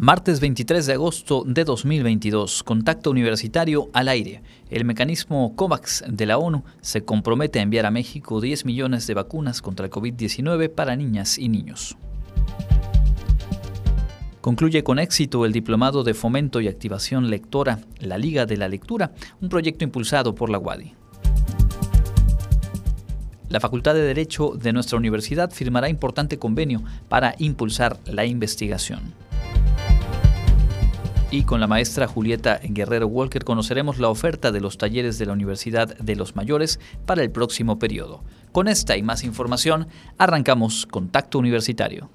Martes 23 de agosto de 2022, contacto universitario al aire. El mecanismo COVAX de la ONU se compromete a enviar a México 10 millones de vacunas contra el COVID-19 para niñas y niños. Concluye con éxito el Diplomado de Fomento y Activación Lectora, la Liga de la Lectura, un proyecto impulsado por la UADI. La Facultad de Derecho de nuestra universidad firmará importante convenio para impulsar la investigación y con la maestra Julieta Guerrero Walker conoceremos la oferta de los talleres de la Universidad de los Mayores para el próximo periodo. Con esta y más información, arrancamos Contacto Universitario.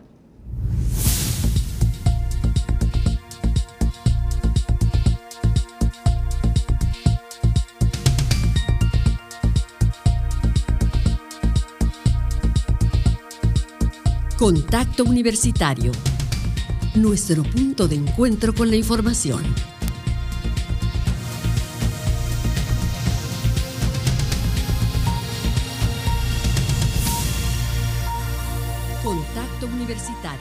Contacto Universitario nuestro punto de encuentro con la información. Contacto Universitario.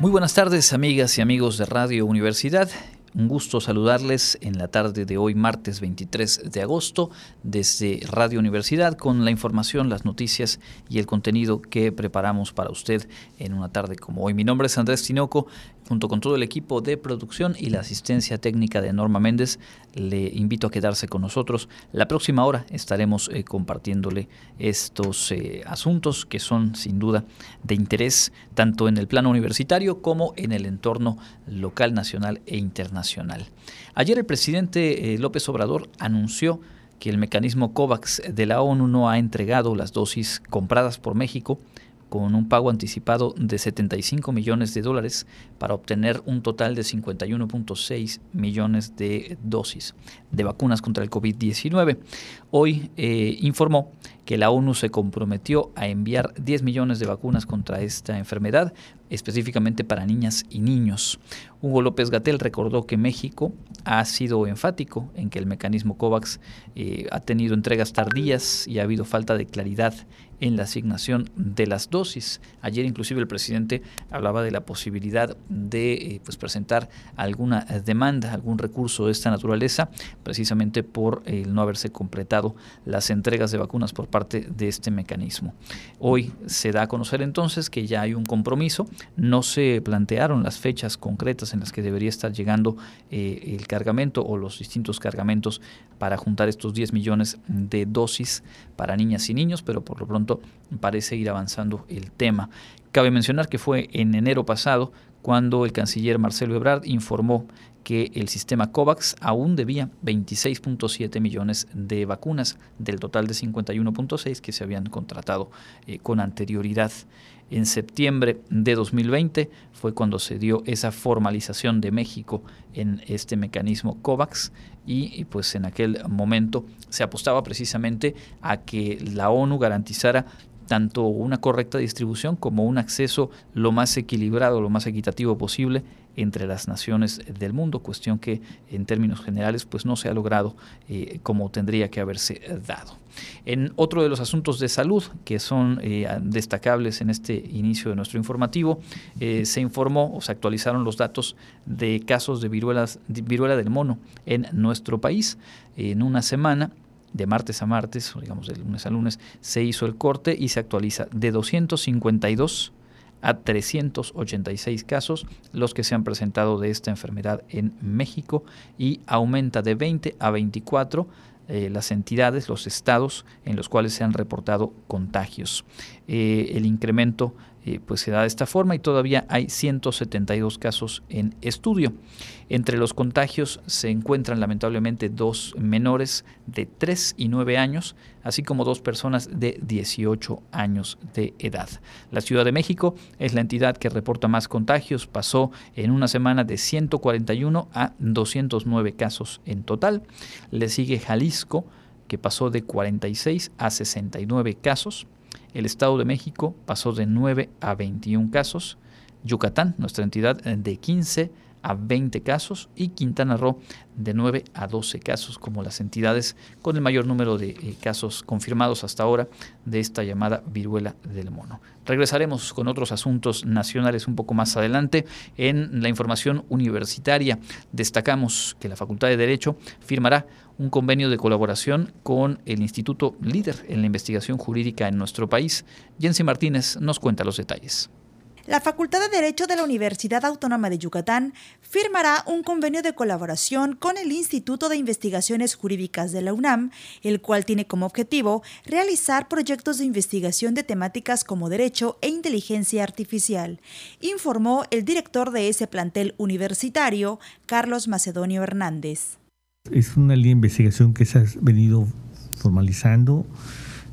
Muy buenas tardes, amigas y amigos de Radio Universidad. Un gusto saludarles en la tarde de hoy, martes 23 de agosto, desde Radio Universidad, con la información, las noticias y el contenido que preparamos para usted en una tarde como hoy. Mi nombre es Andrés Tinoco junto con todo el equipo de producción y la asistencia técnica de Norma Méndez, le invito a quedarse con nosotros. La próxima hora estaremos eh, compartiéndole estos eh, asuntos que son sin duda de interés tanto en el plano universitario como en el entorno local, nacional e internacional. Ayer el presidente eh, López Obrador anunció que el mecanismo COVAX de la ONU no ha entregado las dosis compradas por México con un pago anticipado de 75 millones de dólares para obtener un total de 51.6 millones de dosis de vacunas contra el COVID-19. Hoy eh, informó que la ONU se comprometió a enviar 10 millones de vacunas contra esta enfermedad, específicamente para niñas y niños. Hugo López Gatel recordó que México ha sido enfático en que el mecanismo COVAX eh, ha tenido entregas tardías y ha habido falta de claridad en la asignación de las dosis. Ayer inclusive el presidente hablaba de la posibilidad de eh, pues presentar alguna demanda, algún recurso de esta naturaleza, precisamente por el no haberse completado las entregas de vacunas por parte de este mecanismo. Hoy se da a conocer entonces que ya hay un compromiso, no se plantearon las fechas concretas en las que debería estar llegando eh, el cargamento o los distintos cargamentos para juntar estos 10 millones de dosis para niñas y niños, pero por lo pronto parece ir avanzando el tema. Cabe mencionar que fue en enero pasado cuando el canciller Marcelo Ebrard informó que el sistema COVAX aún debía 26.7 millones de vacunas del total de 51.6 que se habían contratado eh, con anterioridad. En septiembre de 2020 fue cuando se dio esa formalización de México en este mecanismo COVAX y, pues en aquel momento se apostaba precisamente a que la ONU garantizara tanto una correcta distribución como un acceso lo más equilibrado, lo más equitativo posible entre las naciones del mundo, cuestión que en términos generales pues no se ha logrado eh, como tendría que haberse dado. En otro de los asuntos de salud que son eh, destacables en este inicio de nuestro informativo, eh, se informó o se actualizaron los datos de casos de, de viruela del mono en nuestro país. En una semana de martes a martes, o digamos de lunes a lunes, se hizo el corte y se actualiza de 252 a 386 casos los que se han presentado de esta enfermedad en México y aumenta de 20 a 24 eh, las entidades, los estados en los cuales se han reportado contagios. Eh, el incremento eh, pues se da de esta forma y todavía hay 172 casos en estudio. Entre los contagios se encuentran lamentablemente dos menores de 3 y 9 años, así como dos personas de 18 años de edad. La Ciudad de México es la entidad que reporta más contagios, pasó en una semana de 141 a 209 casos en total. Le sigue Jalisco, que pasó de 46 a 69 casos. El Estado de México pasó de 9 a 21 casos. Yucatán, nuestra entidad, de 15 a 20 casos y Quintana Roo de 9 a 12 casos como las entidades con el mayor número de eh, casos confirmados hasta ahora de esta llamada viruela del mono. Regresaremos con otros asuntos nacionales un poco más adelante. En la información universitaria destacamos que la Facultad de Derecho firmará un convenio de colaboración con el Instituto Líder en la investigación jurídica en nuestro país. Jensi Martínez nos cuenta los detalles la Facultad de Derecho de la Universidad Autónoma de Yucatán firmará un convenio de colaboración con el Instituto de Investigaciones Jurídicas de la UNAM, el cual tiene como objetivo realizar proyectos de investigación de temáticas como derecho e inteligencia artificial, informó el director de ese plantel universitario, Carlos Macedonio Hernández. Es una línea de investigación que se ha venido formalizando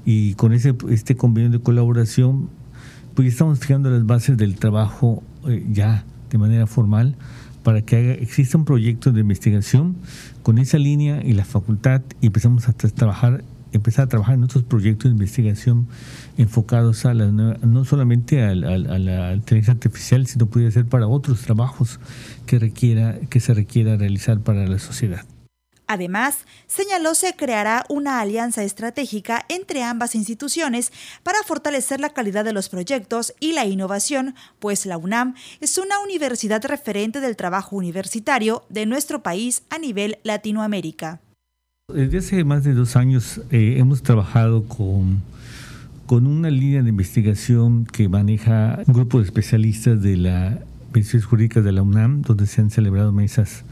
y con ese, este convenio de colaboración pues estamos fijando las bases del trabajo eh, ya de manera formal para que exista un proyecto de investigación con esa línea y la facultad y empezamos a trabajar empezar a trabajar en otros proyectos de investigación enfocados a la, no solamente a, la inteligencia artificial, sino puede ser para otros trabajos que requiera que se requiera realizar para la sociedad. Además, señaló se creará una alianza estratégica entre ambas instituciones para fortalecer la calidad de los proyectos y la innovación, pues la UNAM es una universidad referente del trabajo universitario de nuestro país a nivel Latinoamérica. Desde hace más de dos años eh, hemos trabajado con, con una línea de investigación que maneja un grupo de especialistas de la Instituciones Jurídicas de la UNAM, donde se han celebrado mesas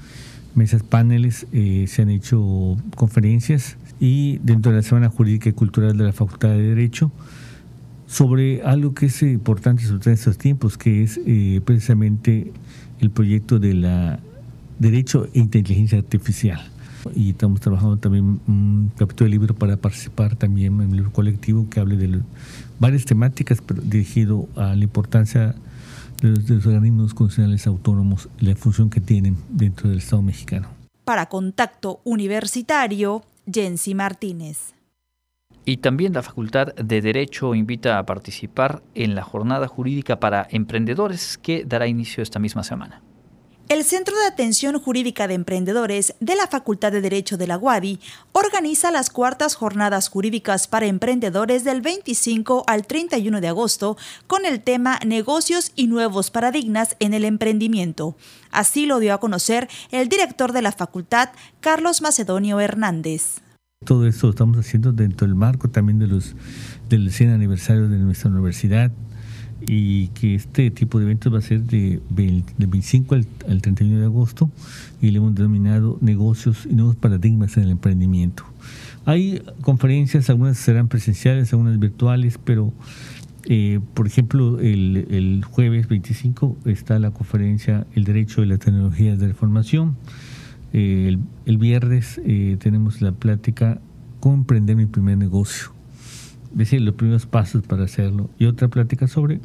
mesas paneles, eh, se han hecho conferencias y dentro de la Semana Jurídica y Cultural de la Facultad de Derecho sobre algo que es importante sobre estos tiempos, que es eh, precisamente el proyecto de la Derecho e Inteligencia Artificial. Y estamos trabajando también un capítulo de libro para participar también en el libro colectivo que hable de varias temáticas, pero dirigido a la importancia de los organismos constitucionales autónomos la función que tienen dentro del Estado mexicano. Para Contacto Universitario, Jensi Martínez. Y también la Facultad de Derecho invita a participar en la Jornada Jurídica para Emprendedores que dará inicio esta misma semana. El Centro de Atención Jurídica de Emprendedores de la Facultad de Derecho de la UADI organiza las cuartas jornadas jurídicas para emprendedores del 25 al 31 de agosto con el tema Negocios y nuevos paradigmas en el emprendimiento. Así lo dio a conocer el director de la facultad, Carlos Macedonio Hernández. Todo esto lo estamos haciendo dentro del marco también de los del 100 aniversario de nuestra universidad y que este tipo de eventos va a ser de, 25 al, 31 de agosto y le hemos denominado negocios y nuevos paradigmas en el emprendimiento. Hay conferencias, algunas serán presenciales, algunas virtuales, pero eh, por ejemplo, el, jueves 25 está la conferencia El Derecho y las Tecnologías de la Información. Eh, el, viernes eh, tenemos la plática Cómo emprender mi primer negocio decir los primeros pasos para hacerlo y otra plática sobre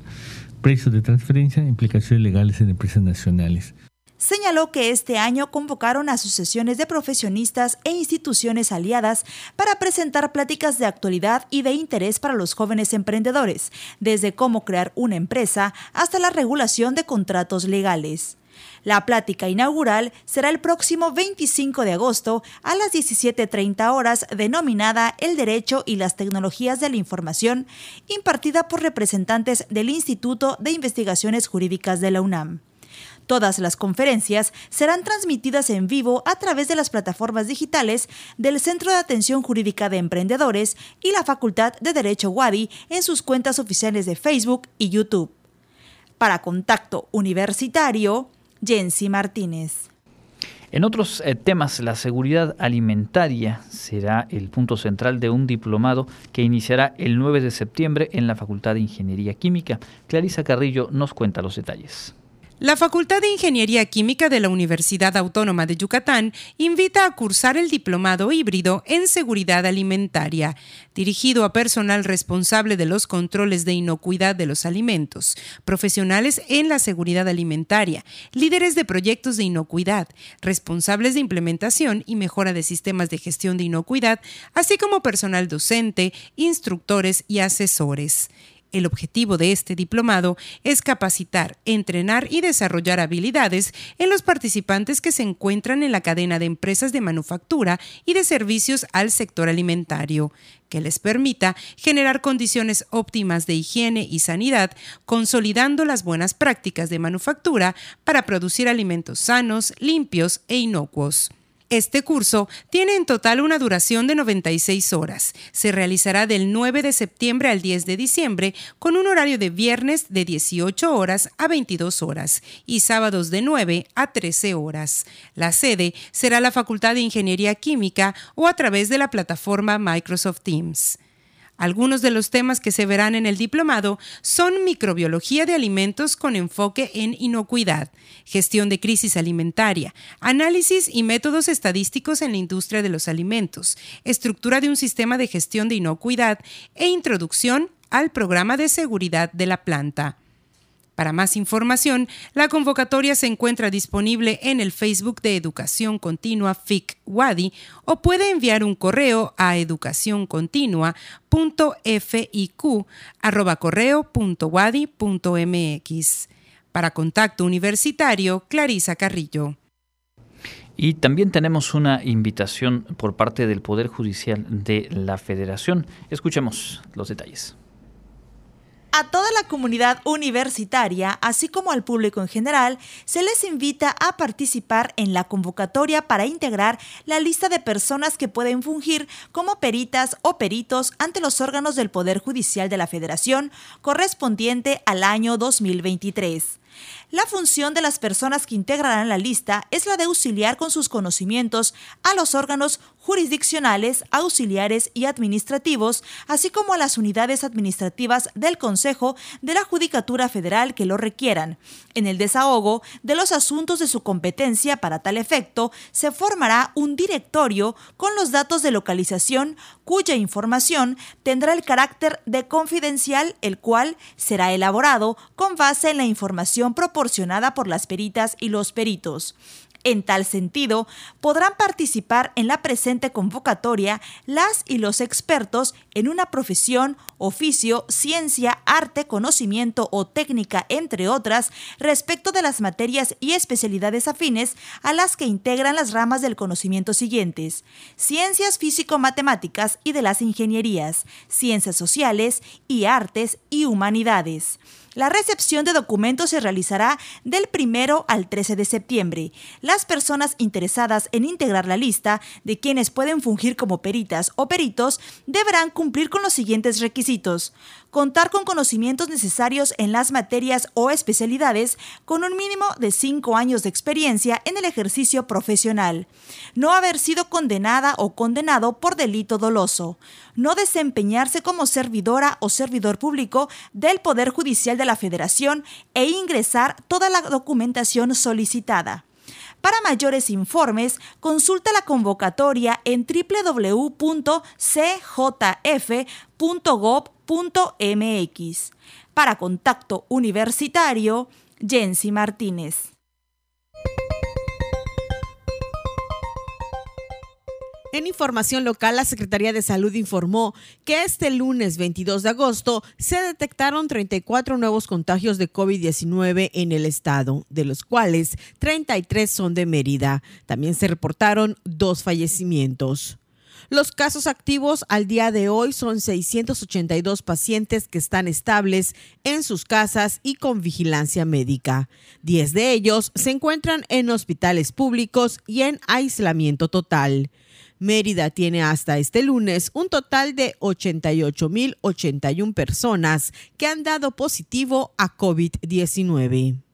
precios de transferencia e implicaciones legales en empresas nacionales. Señaló que este año convocaron asociaciones de profesionistas e instituciones aliadas para presentar pláticas de actualidad y de interés para los jóvenes emprendedores, desde cómo crear una empresa hasta la regulación de contratos legales. La plática inaugural será el próximo 25 de agosto a las 17.30 horas denominada El Derecho y las Tecnologías de la Información, impartida por representantes del Instituto de Investigaciones Jurídicas de la UNAM. Todas las conferencias serán transmitidas en vivo a través de las plataformas digitales del Centro de Atención Jurídica de Emprendedores y la Facultad de Derecho Wadi en sus cuentas oficiales de Facebook y YouTube. Para Contacto Universitario, Jensi Martínez. En otros eh, temas, la seguridad alimentaria será el punto central de un diplomado que iniciará el 9 de septiembre en la Facultad de Ingeniería Química. Clarisa Carrillo nos cuenta los detalles. La Facultad de Ingeniería Química de la Universidad Autónoma de Yucatán invita a cursar el diplomado híbrido en seguridad alimentaria, dirigido a personal responsable de los controles de inocuidad de los alimentos, profesionales en la seguridad alimentaria, líderes de proyectos de inocuidad, responsables de implementación y mejora de sistemas de gestión de inocuidad, así como personal docente, instructores y asesores. El objetivo de este diplomado es capacitar, entrenar y desarrollar habilidades en los participantes que se encuentran en la cadena de empresas de manufactura y de servicios al sector alimentario, que les permita generar condiciones óptimas de higiene y sanidad, consolidando las buenas prácticas de manufactura para producir alimentos sanos, limpios e inocuos. Este curso tiene en total una duración de 96 horas. Se realizará del 9 de septiembre al 10 de diciembre con un horario de viernes de 18 horas a 22 horas y sábados de 9 a 13 horas. La sede será la Facultad de Ingeniería Química o a través de la plataforma Microsoft Teams. Algunos de los temas que se verán en el diplomado son microbiología de alimentos con enfoque en inocuidad, gestión de crisis alimentaria, análisis y métodos estadísticos en la industria de los alimentos, estructura de un sistema de gestión de inocuidad e introducción al programa de seguridad de la planta. Para más información, la convocatoria se encuentra disponible en el Facebook de Educación Continua FIC Wadi o puede enviar un correo a educacioncontinua.fiq@correo.wadi.mx. Para contacto universitario, Clarisa Carrillo. Y también tenemos una invitación por parte del Poder Judicial de la Federación. Escuchemos los detalles. A toda la comunidad universitaria, así como al público en general, se les invita a participar en la convocatoria para integrar la lista de personas que pueden fungir como peritas o peritos ante los órganos del Poder Judicial de la Federación correspondiente al año 2023. La función de las personas que integrarán la lista es la de auxiliar con sus conocimientos a los órganos jurisdiccionales, auxiliares y administrativos, así como a las unidades administrativas del Consejo de la Judicatura Federal que lo requieran. En el desahogo de los asuntos de su competencia para tal efecto, se formará un directorio con los datos de localización cuya información tendrá el carácter de confidencial, el cual será elaborado con base en la información proporcionada por las peritas y los peritos. En tal sentido, podrán participar en la presente convocatoria las y los expertos en una profesión, oficio, ciencia, arte, conocimiento o técnica, entre otras, respecto de las materias y especialidades afines a las que integran las ramas del conocimiento siguientes: ciencias físico-matemáticas y de las ingenierías, ciencias sociales y artes y humanidades. La recepción de documentos se realizará del 1 al 13 de septiembre. Las personas interesadas en integrar la lista de quienes pueden fungir como peritas o peritos deberán cumplir con los siguientes requisitos. Contar con conocimientos necesarios en las materias o especialidades con un mínimo de 5 años de experiencia en el ejercicio profesional. No haber sido condenada o condenado por delito doloso. No desempeñarse como servidora o servidor público del Poder Judicial de la Federación e ingresar toda la documentación solicitada. Para mayores informes, consulta la convocatoria en Para contacto universitario, Jensi Martínez. En información local, la Secretaría de Salud informó que este lunes 22 de agosto se detectaron 34 nuevos contagios de COVID-19 en el estado, de los cuales 33 son de Mérida. También se reportaron dos fallecimientos. Los casos activos al día de hoy son 682 pacientes que están estables en sus casas y con vigilancia médica. Diez de ellos se encuentran en hospitales públicos y en aislamiento total. Mérida tiene hasta este lunes un total de 88.081 personas que han dado positivo a COVID-19.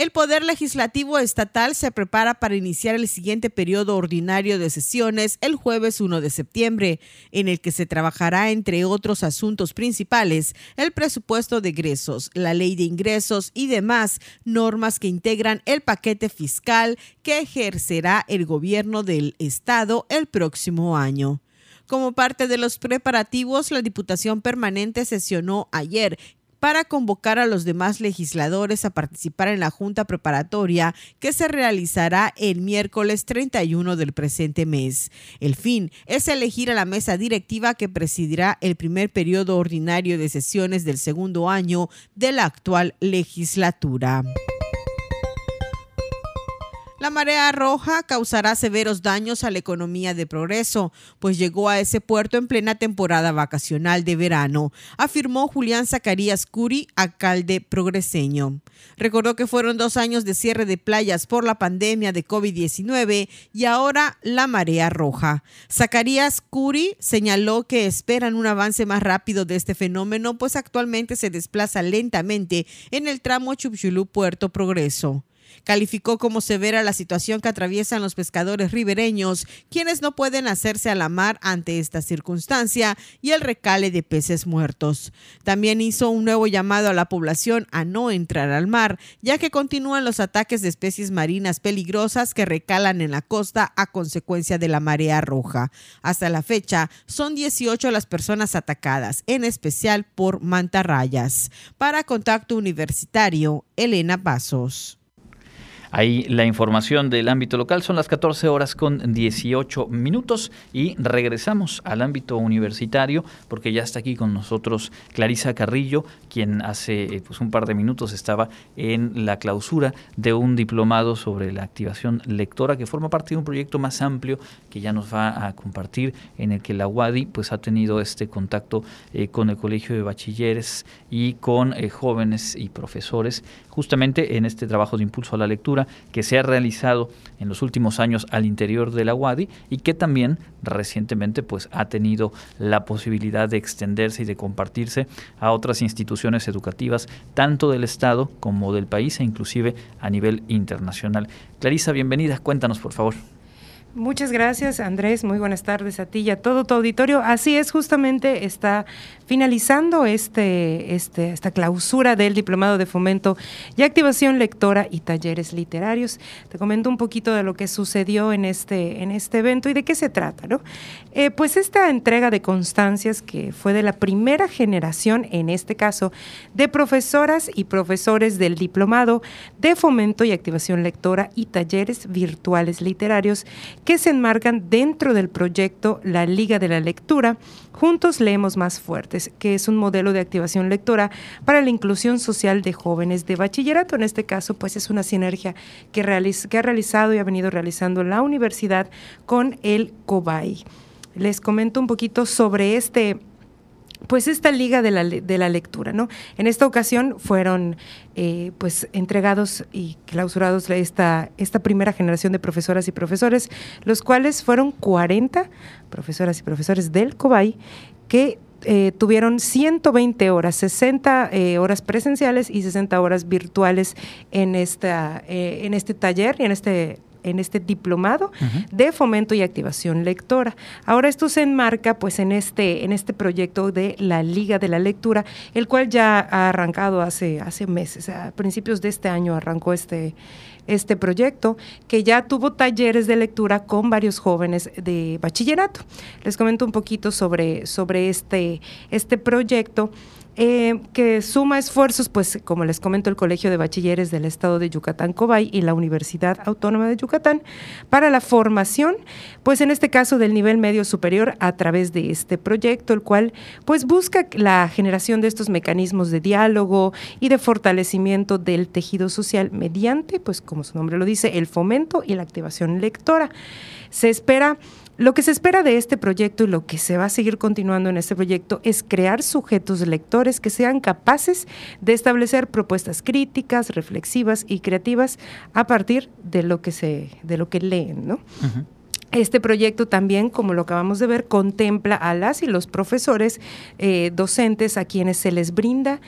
El Poder Legislativo Estatal se prepara para iniciar el siguiente periodo ordinario de sesiones el jueves 1 de septiembre, en el que se trabajará, entre otros asuntos principales, el presupuesto de egresos, la ley de ingresos y demás normas que integran el paquete fiscal que ejercerá el gobierno del Estado el próximo año. Como parte de los preparativos, la Diputación Permanente sesionó ayer para convocar a los demás legisladores a participar en la junta preparatoria que se realizará el miércoles 31 del presente mes. El fin es elegir a la mesa directiva que presidirá el primer periodo ordinario de sesiones del segundo año de la actual legislatura. La marea roja causará severos daños a la economía de Progreso, pues llegó a ese puerto en plena temporada vacacional de verano, afirmó Julián Zacarías Curi, alcalde progreseño. Recordó que fueron dos años de cierre de playas por la pandemia de COVID-19 y ahora la marea roja. Zacarías Curi señaló que esperan un avance más rápido de este fenómeno, pues actualmente se desplaza lentamente en el tramo Chupchulú-Puerto Progreso. Calificó como severa la situación que atraviesan los pescadores ribereños, quienes no pueden hacerse a la mar ante esta circunstancia y el recale de peces muertos. También hizo un nuevo llamado a la población a no entrar al mar, ya que continúan los ataques de especies marinas peligrosas que recalan en la costa a consecuencia de la marea roja. Hasta la fecha, son 18 las personas atacadas, en especial por mantarrayas. Para Contacto Universitario, Elena Pasos. Ahí la información del ámbito local. Son las 14 horas con 18 minutos y regresamos al ámbito universitario porque ya está aquí con nosotros Clarisa Carrillo, quien hace eh, pues, un par de minutos estaba en la clausura de un diplomado sobre la activación lectora que forma parte de un proyecto más amplio que ya nos va a compartir en el que la UADI pues ha tenido este contacto eh, con el Colegio de Bachilleres y con eh, jóvenes y profesores justamente en este trabajo de impulso a la lectura que se ha realizado en los últimos años al interior de la UADI y que también recientemente pues ha tenido la posibilidad de extenderse y de compartirse a otras instituciones educativas tanto del estado como del país e inclusive a nivel internacional. Clarisa, bienvenida, cuéntanos por favor. Muchas gracias, Andrés. Muy buenas tardes a ti y a todo tu auditorio. Así es, justamente está finalizando este, este, esta clausura del Diplomado de Fomento y Activación Lectora y Talleres Literarios. Te comento un poquito de lo que sucedió en este, en este evento y de qué se trata. ¿no? Eh, pues esta entrega de constancias que fue de la primera generación, en este caso, de profesoras y profesores del Diplomado de Fomento y Activación Lectora y Talleres Virtuales Literarios que se enmarcan dentro del proyecto La Liga de la Lectura, Juntos Leemos Más Fuertes, que es un modelo de activación lectora para la inclusión social de jóvenes de bachillerato. En este caso, pues es una sinergia que, que ha realizado y ha venido realizando la universidad con el COBAI. Les comento un poquito sobre este pues esta liga de la, de la, lectura, ¿no? En esta ocasión fueron eh, pues entregados y clausurados esta, esta primera generación de profesoras y profesores, los cuales fueron 40 profesoras y profesores del COBAI que eh, tuvieron 120 horas, 60 eh, horas presenciales y 60 horas virtuales en, esta, en este taller y en este en este diplomado de fomento y activación lectora. Ahora esto se enmarca pues en este, en este proyecto de la Liga de la Lectura, el cual ya ha arrancado hace, hace meses, a principios de este año arrancó este, este proyecto, que ya tuvo talleres de lectura con varios jóvenes de bachillerato. Les comento un poquito sobre, sobre este, este proyecto. Eh, que suma esfuerzos, pues como les comento, el Colegio de Bachilleres del Estado de Yucatán, Cobay, y la Universidad Autónoma de Yucatán, para la formación, pues en este caso del nivel medio superior a través de este proyecto, el cual pues busca la generación de estos mecanismos de diálogo y de fortalecimiento del tejido social mediante, pues como su nombre lo dice, el fomento y la activación lectora. Se espera lo que se espera de este proyecto y lo que se va a seguir continuando en este proyecto es crear sujetos lectores que sean capaces de establecer propuestas críticas, reflexivas y creativas a partir de lo que se, de lo que leen, ¿no? Este proyecto también, como lo acabamos de ver, contempla a las y los profesores eh, docentes a quienes se les brinda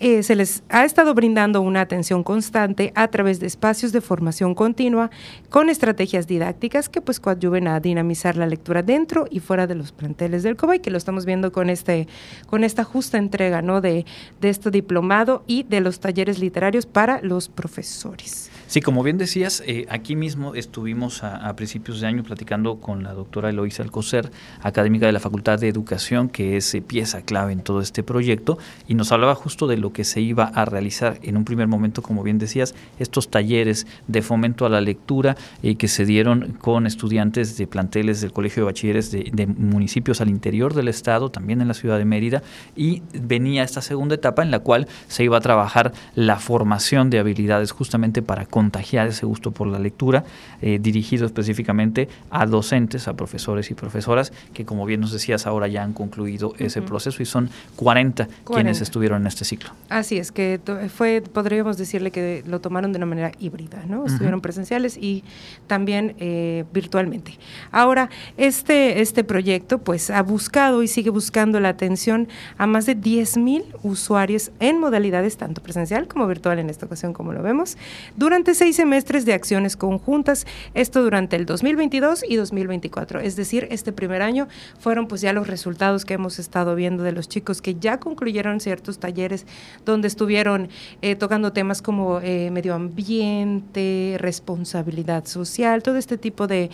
eh, se les ha estado brindando una atención constante a través de espacios de formación continua con estrategias didácticas que pues coadyuven a dinamizar la lectura dentro y fuera de los planteles del COBAY, que lo estamos viendo con este con esta justa entrega ¿no? de, de este diplomado y de los talleres literarios para los profesores. Sí, como bien decías, eh, aquí mismo estuvimos a, principios de año platicando con la doctora Eloisa Alcocer, académica de la Facultad de Educación, que es eh, pieza clave en todo este proyecto, y nos hablaba justo de lo que se iba a realizar en un primer momento, como bien decías, estos talleres de fomento a la lectura eh, que se dieron con estudiantes de planteles del Colegio de Bachilleres de, municipios al interior del estado, también en la ciudad de Mérida, y venía esta segunda etapa en la cual se iba a trabajar la formación de habilidades justamente para contagiar ese gusto por la lectura, eh, dirigido específicamente a docentes, a profesores y profesoras, que como bien nos decías, ahora ya han concluido ese proceso y son 40, quienes estuvieron en este ciclo. Así es, que fue, podríamos decirle que lo tomaron de una manera híbrida, ¿no? Estuvieron presenciales y también eh, virtualmente. Ahora, este, este proyecto pues ha buscado y sigue buscando la atención a más de 10 mil usuarios en modalidades tanto presencial como virtual en esta ocasión, como lo vemos, durante seis semestres de acciones conjuntas, esto durante el 2022 y 2024. Es decir, este primer año fueron pues ya los resultados que hemos estado viendo de los chicos que ya concluyeron ciertos talleres donde estuvieron eh, tocando temas como eh, medio ambiente, responsabilidad social, todo este tipo de,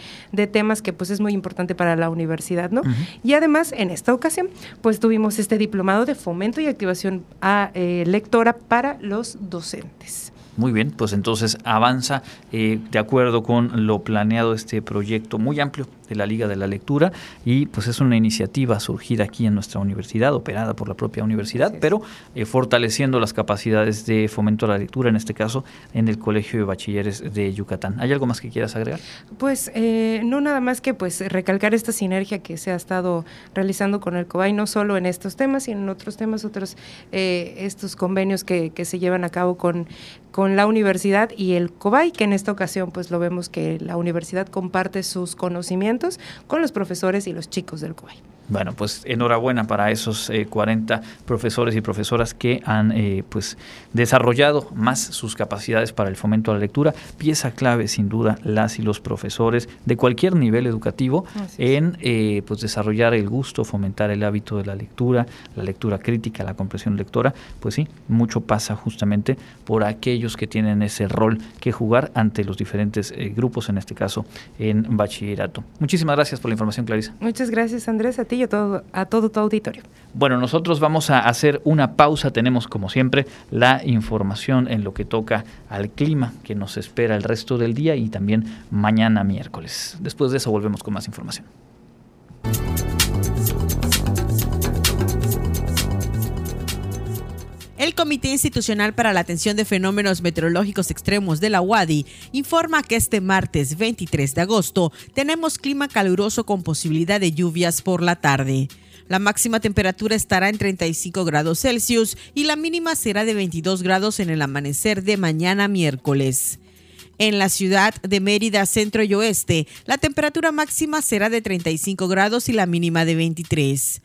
temas que pues es muy importante para la universidad, ¿no? Y además, en esta ocasión, pues tuvimos este diplomado de fomento y activación a eh, lectora para los docentes. Muy bien, pues entonces avanza eh, de acuerdo con lo planeado este proyecto muy amplio de la Liga de la Lectura y pues es una iniciativa surgida aquí en nuestra universidad, operada por la propia universidad, pero eh, fortaleciendo las capacidades de fomento a la lectura, en este caso en el Colegio de Bachilleres de Yucatán. ¿Hay algo más que quieras agregar? Pues eh, no nada más que pues recalcar esta sinergia que se ha estado realizando con el COBAI, no solo en estos temas, sino en otros temas, otros estos convenios que, que se llevan a cabo con con la universidad y el COBAI, que en esta ocasión pues lo vemos que la universidad comparte sus conocimientos con los profesores y los chicos del COBAI. Bueno, pues enhorabuena para esos 40 eh, profesores y profesoras que han eh, pues desarrollado más sus capacidades para el fomento a la lectura. Pieza clave, sin duda, las y los profesores de cualquier nivel educativo en eh, pues desarrollar el gusto, fomentar el hábito de la lectura, la lectura crítica, la comprensión lectora. Pues sí, mucho pasa justamente por aquellos que tienen ese rol que jugar ante los diferentes grupos, en este caso en bachillerato. Muchísimas gracias por la información, Clarisa. Muchas gracias, Andrés todo, a todo tu auditorio. Bueno, nosotros vamos a hacer una pausa. Tenemos, como siempre, la información en lo que toca al clima que nos espera el resto del día y también mañana miércoles. Después de eso volvemos con más información. El Comité Institucional para la Atención de Fenómenos Meteorológicos Extremos de la UADI informa que este martes 23 de agosto tenemos clima caluroso con posibilidad de lluvias por la tarde. La máxima temperatura estará en 35 grados Celsius y la mínima será de 22 grados en el amanecer de mañana miércoles. En la ciudad de Mérida, centro y oeste, la temperatura máxima será de 35 grados y la mínima de 23.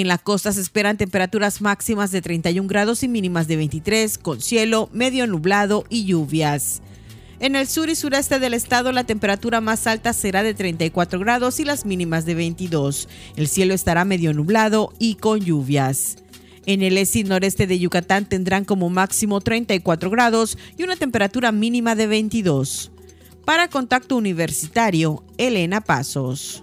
En la costa se esperan temperaturas máximas de 31 grados y mínimas de 23, con cielo medio nublado y lluvias. En el sur y sureste del estado la temperatura más alta será de 34 grados y las mínimas de 22. El cielo estará medio nublado y con lluvias. En el este y noreste de Yucatán tendrán como máximo 34 grados y una temperatura mínima de 22. Para Contacto Universitario, Elena Pasos.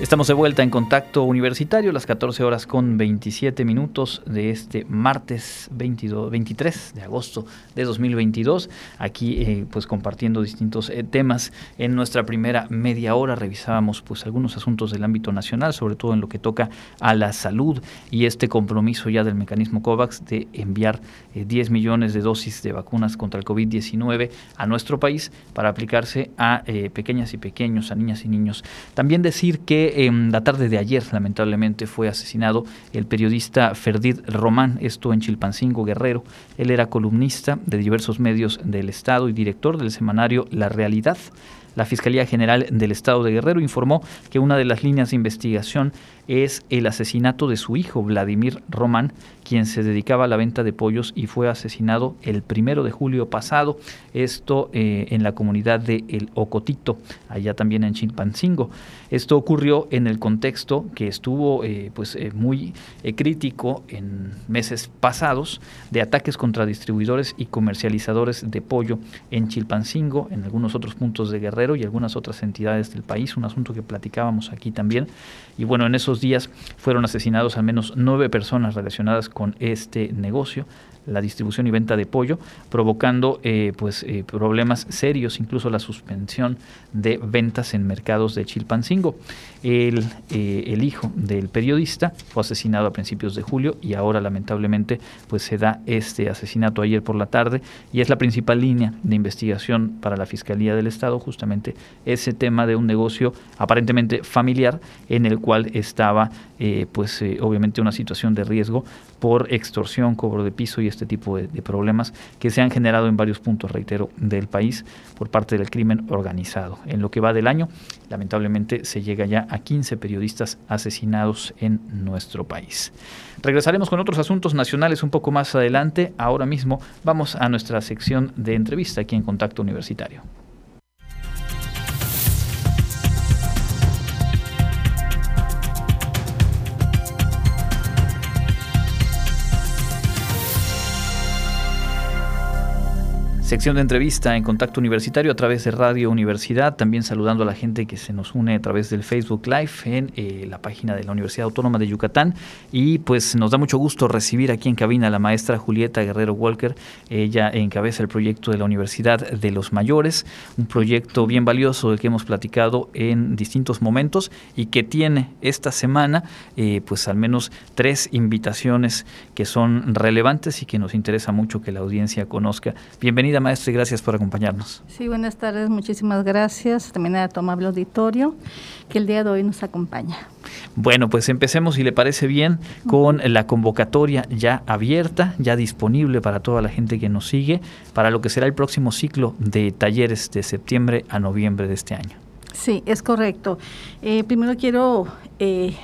Estamos de vuelta en contacto universitario, las 14 horas con 27 minutos de este martes 22, 23 de agosto de 2022. Aquí eh, pues compartiendo distintos eh, temas. En nuestra primera media hora revisábamos pues algunos asuntos del ámbito nacional, sobre todo en lo que toca a la salud y este compromiso ya del mecanismo COVAX de enviar 10 eh, millones de dosis de vacunas contra el COVID-19 a nuestro país para aplicarse a pequeñas y pequeños, a niñas y niños. También decir que en la tarde de ayer, lamentablemente, fue asesinado el periodista Ferdid Román, esto en Chilpancingo, Guerrero. Él era columnista de diversos medios del Estado y director del semanario La Realidad. La Fiscalía General del Estado de Guerrero informó que una de las líneas de investigación es el asesinato de su hijo, Vladimir Román, quien se dedicaba a la venta de pollos y fue asesinado el primero de julio pasado. Esto eh, en la comunidad de El Ocotito, allá también en Chimpancingo. Esto ocurrió en el contexto que estuvo eh, pues, eh, muy crítico en meses pasados de ataques contra distribuidores y comercializadores de pollo en Chilpancingo, en algunos otros puntos de Guerrero y algunas otras entidades del país, un asunto que platicábamos aquí también. Y bueno, en esos días fueron asesinados al menos nueve personas relacionadas este negocio la distribución y venta de pollo, provocando eh, pues eh, problemas serios, incluso la suspensión de ventas en mercados de Chilpancingo. El, eh, el, hijo del periodista fue asesinado a principios de julio y ahora lamentablemente pues se da este asesinato ayer por la tarde y es la principal línea de investigación para la Fiscalía del Estado justamente ese tema de un negocio aparentemente familiar en el cual estaba pues obviamente una situación de riesgo por extorsión, cobro de piso y este tipo de, problemas que se han generado en varios puntos, reitero, del país por parte del crimen organizado. En lo que va del año, lamentablemente se llega ya a 15 periodistas asesinados en nuestro país. Regresaremos con otros asuntos nacionales un poco más adelante. Ahora mismo vamos a nuestra sección de entrevista aquí en Contacto Universitario. Sección de entrevista en Contacto Universitario a través de Radio Universidad, también saludando a la gente que se nos une a través del Facebook Live en eh, la página de la Universidad Autónoma de Yucatán. Y pues nos da mucho gusto recibir aquí en cabina a la maestra Julieta Guerrero Walker. Ella encabeza el proyecto de la Universidad de los Mayores, un proyecto bien valioso del que hemos platicado en distintos momentos y que tiene esta semana eh, pues al menos tres invitaciones que son relevantes y que nos interesa mucho que la audiencia conozca. Bienvenida maestro, y gracias por acompañarnos. Sí, buenas tardes, muchísimas gracias también a tu amable auditorio que el día de hoy nos acompaña. Bueno, pues empecemos, si le parece bien, con la convocatoria ya abierta, ya disponible para toda la gente que nos sigue, para lo que será el próximo ciclo de talleres de septiembre a noviembre de este año. Sí, es correcto. Eh, primero quiero eh,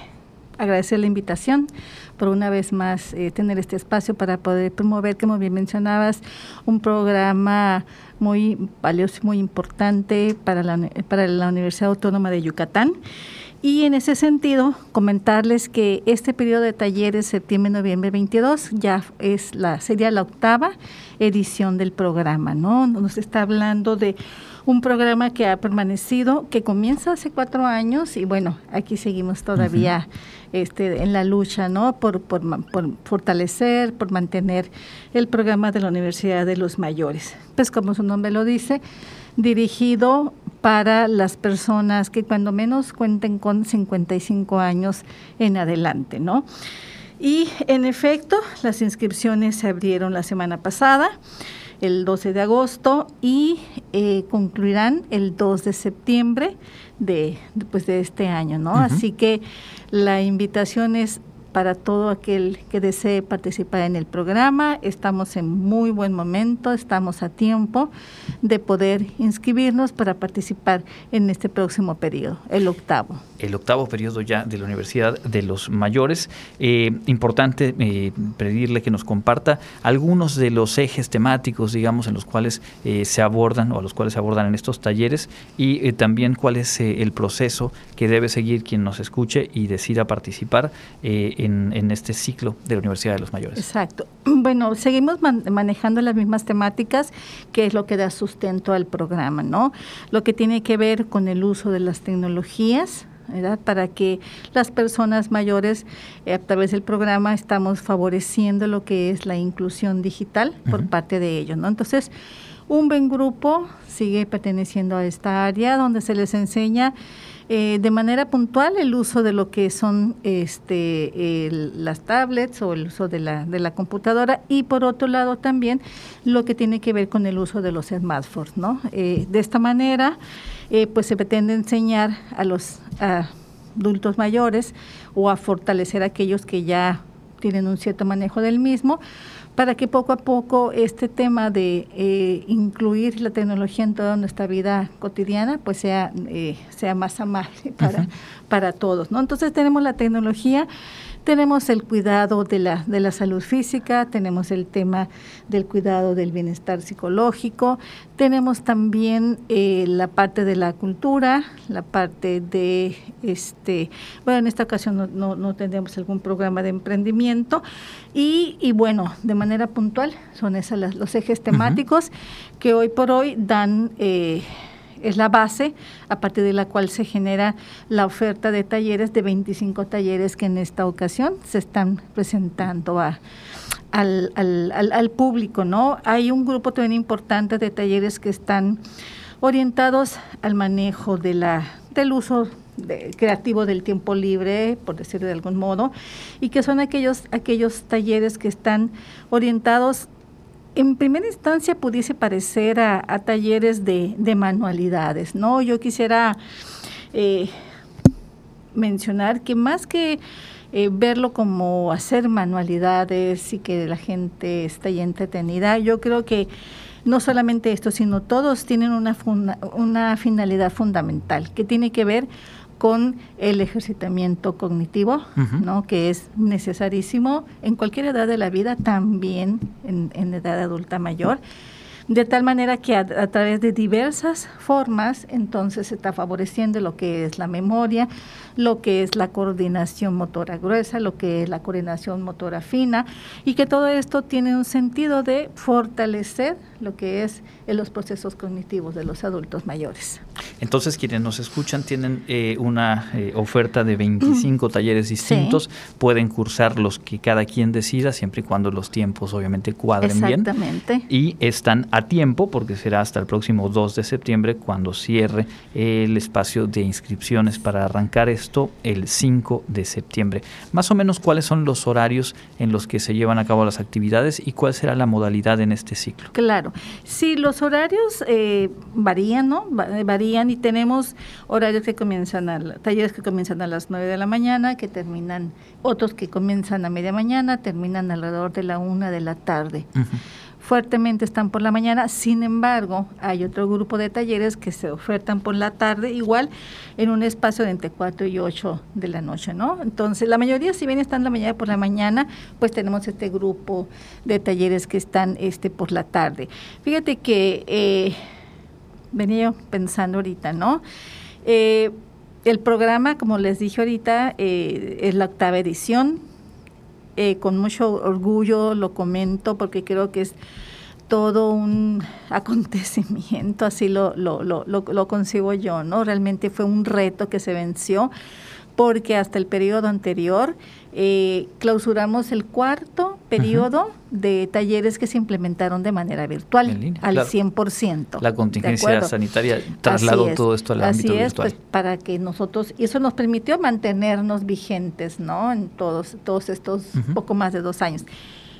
agradecer la invitación por una vez más eh, tener este espacio para poder promover, como bien mencionabas, un programa muy valioso y muy importante para la, para la Universidad Autónoma de Yucatán. Y en ese sentido, comentarles que este periodo de talleres, septiembre-noviembre 22, ya es la, sería la octava edición del programa, ¿no? Nos está hablando de un programa que ha permanecido, que comienza hace cuatro años y bueno, aquí seguimos todavía este, en la lucha, ¿no? Por, por, fortalecer, por mantener el programa de la Universidad de los Mayores. Pues como su nombre lo dice, dirigido para las personas que cuando menos cuenten con 55 años en adelante, ¿no? Y en efecto, las inscripciones se abrieron la semana pasada el 12 de agosto y eh, concluirán el 2 de septiembre de, pues, de este año, ¿no? Así que la invitación es para todo aquel que desee participar en el programa. Estamos en muy buen momento, estamos a tiempo de poder inscribirnos para participar en este próximo periodo, el octavo. El octavo periodo ya de la Universidad de los Mayores. Eh, importante eh, pedirle que nos comparta algunos de los ejes temáticos, digamos, en los cuales eh, se abordan o a los cuales se abordan en estos talleres y también cuál es el proceso que debe seguir quien nos escuche y decida participar en, este ciclo de la Universidad de los Mayores. Exacto. Bueno, seguimos manejando las mismas temáticas, que es lo que da sustento al programa, ¿no? Lo que tiene que ver con el uso de las tecnologías, ¿verdad? para que las personas mayores eh, a través del programa estamos favoreciendo lo que es la inclusión digital por parte de ellos. ¿no? Entonces, un buen grupo sigue perteneciendo a esta área donde se les enseña eh, de manera puntual el uso de lo que son este, las tablets o el uso de la, de la computadora y por otro lado también lo que tiene que ver con el uso de los smartphones. ¿no? Eh, de esta manera eh, pues se pretende enseñar a los adultos mayores o a fortalecer a aquellos que ya tienen un cierto manejo del mismo para que poco a poco este tema de eh, incluir la tecnología en toda nuestra vida cotidiana pues sea, eh, sea más amable para, para todos. ¿no? Entonces tenemos la tecnología tenemos el cuidado de la, de la salud física, tenemos el tema del cuidado del bienestar psicológico, tenemos también eh, la parte de la cultura, la parte de, este, bueno, en esta ocasión no, no, tendremos algún programa de emprendimiento y, y, bueno, de manera puntual son esos los ejes temáticos que hoy por hoy dan... Eh, es la base a partir de la cual se genera la oferta de talleres de 25 talleres que en esta ocasión se están presentando a, al, al, público, ¿no? Hay un grupo también importante de talleres que están orientados al manejo de la, del uso creativo del tiempo libre, por decirlo de algún modo, y que son aquellos, aquellos talleres que están orientados en primera instancia pudiese parecer a, talleres de, manualidades, ¿no? Yo quisiera eh, mencionar que más que eh, verlo como hacer manualidades y que la gente está ahí entretenida, yo creo que no solamente esto, sino todos tienen una, una finalidad fundamental que tiene que ver con el ejercitamiento cognitivo, ¿no? que es necesarísimo en cualquier edad de la vida, también en, en edad adulta mayor de tal manera que a, través de diversas formas entonces se está favoreciendo lo que es la memoria, lo que es la coordinación motora gruesa, lo que es la coordinación motora fina y que todo esto tiene un sentido de fortalecer lo que es en los procesos cognitivos de los adultos mayores. Entonces quienes nos escuchan tienen eh, una eh, oferta de 25 talleres distintos, pueden cursar los que cada quien decida siempre y cuando los tiempos obviamente cuadren bien. Exactamente. Y están a tiempo porque será hasta el próximo 2 de septiembre cuando cierre el espacio de inscripciones para arrancar esto el 5 de septiembre. Más o menos cuáles son los horarios en los que se llevan a cabo las actividades y cuál será la modalidad en este ciclo. Claro, sí, los horarios eh, varían, ¿no? Varían y tenemos horarios que comienzan a, talleres que comienzan a las 9 de la mañana, que terminan, otros que comienzan a media mañana, terminan alrededor de la 1 de la tarde fuertemente están por la mañana, sin embargo, hay otro grupo de talleres que se ofertan por la tarde, igual en un espacio de entre 4 y 8 de la noche, ¿no? Entonces, la mayoría, si bien están la mañana por la mañana, pues tenemos este grupo de talleres que están este por la tarde. Fíjate que eh, venía pensando ahorita, ¿no? Eh, el programa, como les dije ahorita, eh, es la octava edición, eh, con mucho orgullo lo comento porque creo que es todo un acontecimiento, así lo, lo, lo, lo, concibo yo, ¿no? Realmente fue un reto que se venció porque hasta el periodo anterior eh, clausuramos el cuarto periodo de talleres que se implementaron de manera virtual al 100%. La contingencia sanitaria trasladó todo esto al ámbito virtual. Así es, pues para que nosotros, y eso nos permitió mantenernos vigentes, ¿no? En todos, todos estos poco más de dos años.